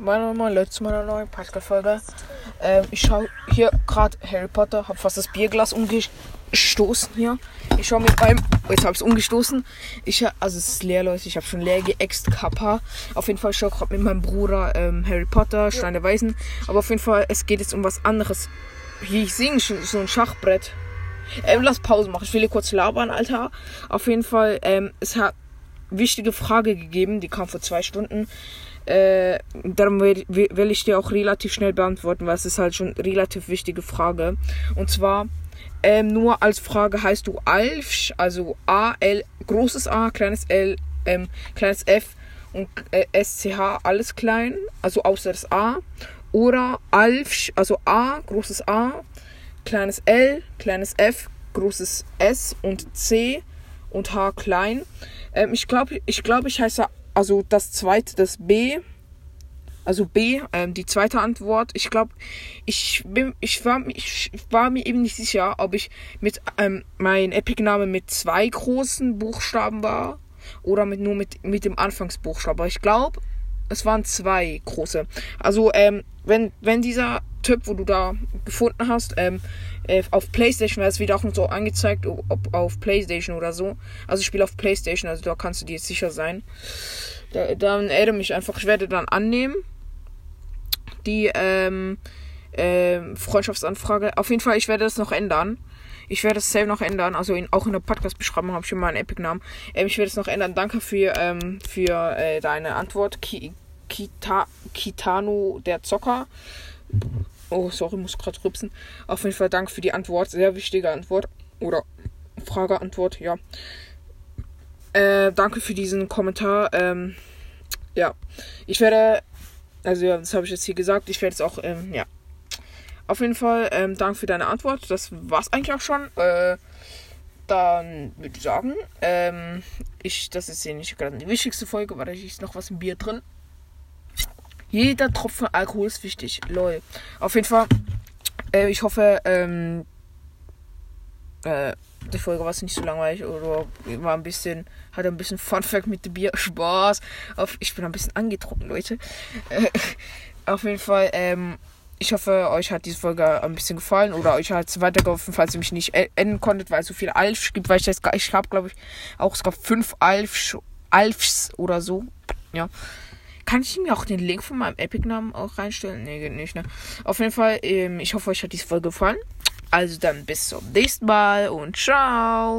Moin Moin Leute zu meiner neuen Podcast-Folge. Ähm, ich schaue hier gerade Harry Potter, habe fast das Bierglas umgestoßen hier. Ich schaue mit meinem, oh, jetzt habe ich es umgestoßen. Ich, also es ist leer, Leute, ich habe schon leer geäxt, Kappa. Auf jeden Fall schaue ich gerade mit meinem Bruder ähm, Harry Potter, Stein der Weisen. Aber auf jeden Fall, es geht jetzt um was anderes. Ich singe, so ein Schachbrett. Ähm, lass Pause machen, ich will hier kurz labern, Alter. Auf jeden Fall, ähm, es hat wichtige Frage gegeben, die kam vor zwei Stunden. Äh, darum will, ich dir auch relativ schnell beantworten, weil es ist halt schon eine relativ wichtige Frage. Und zwar, ähm, nur als Frage heißt du Alfsch, also A, L, großes A, kleines L, ähm, kleines F und äh, SCH, alles klein, also außer das A. Oder Alfsch, also A, großes A, kleines L, kleines F, großes S und C und H klein. Ähm, ich glaube, ich, glaub, ich heiße also das zweite, das B. Also B, ähm, die zweite Antwort. Ich glaube, ich bin, ich war, ich war mir eben nicht sicher, ob ich mit ähm, mein Epic-Name mit zwei großen Buchstaben war oder mit nur mit, mit dem Anfangsbuchstaben. Aber ich glaube, es waren zwei große. Also, ähm, wenn, wenn dieser Typ, wo du da gefunden hast, ähm, äh, auf PlayStation wäre es wieder auch so angezeigt, ob auf PlayStation oder so. Also ich spiele auf PlayStation, also da kannst du dir jetzt sicher sein. Da, dann erinnere mich einfach, ich werde dann annehmen. Die ähm, äh, Freundschaftsanfrage. Auf jeden Fall, ich werde das noch ändern. Ich werde es selber noch ändern. Also in, auch in der Podcast-Beschreibung habe ich schon mal einen Epic-Namen. Ähm, ich werde es noch ändern. Danke für, ähm, für äh, deine Antwort. Ki Kita Kitano, der Zocker. Oh, sorry, muss gerade rübsen. Auf jeden Fall danke für die Antwort. Sehr wichtige Antwort. Oder Frage, Antwort, ja. Äh, danke für diesen Kommentar. Ähm, ja, ich werde, also ja, das habe ich jetzt hier gesagt. Ich werde es auch, ähm, ja. Auf jeden Fall, ähm, danke für deine Antwort. Das war's eigentlich auch schon. Äh, dann würde ich sagen, ähm, ich, das ist hier nicht gerade die wichtigste Folge, weil da ist noch was im Bier drin. Jeder Tropfen Alkohol ist wichtig. Lol. Auf jeden Fall, äh, ich hoffe, ähm, äh, die Folge war nicht so langweilig oder war ein bisschen, hatte ein bisschen Fun Fact mit dem Bier. Spaß. Auf, ich bin ein bisschen angetrunken, Leute. Äh, auf jeden Fall, ähm, ich hoffe, euch hat diese Folge ein bisschen gefallen oder euch hat es weitergeholfen, falls ihr mich nicht enden konntet, weil es so viele Alfs gibt, weil ich ich habe, glaube ich, auch, es gab fünf Alfs, Alfs oder so. Ja. Kann ich mir auch den Link von meinem Epic-Namen auch reinstellen? Nee, geht nicht, ne? Auf jeden Fall, ähm, ich hoffe, euch hat diese Folge gefallen. Also dann bis zum nächsten Mal und ciao.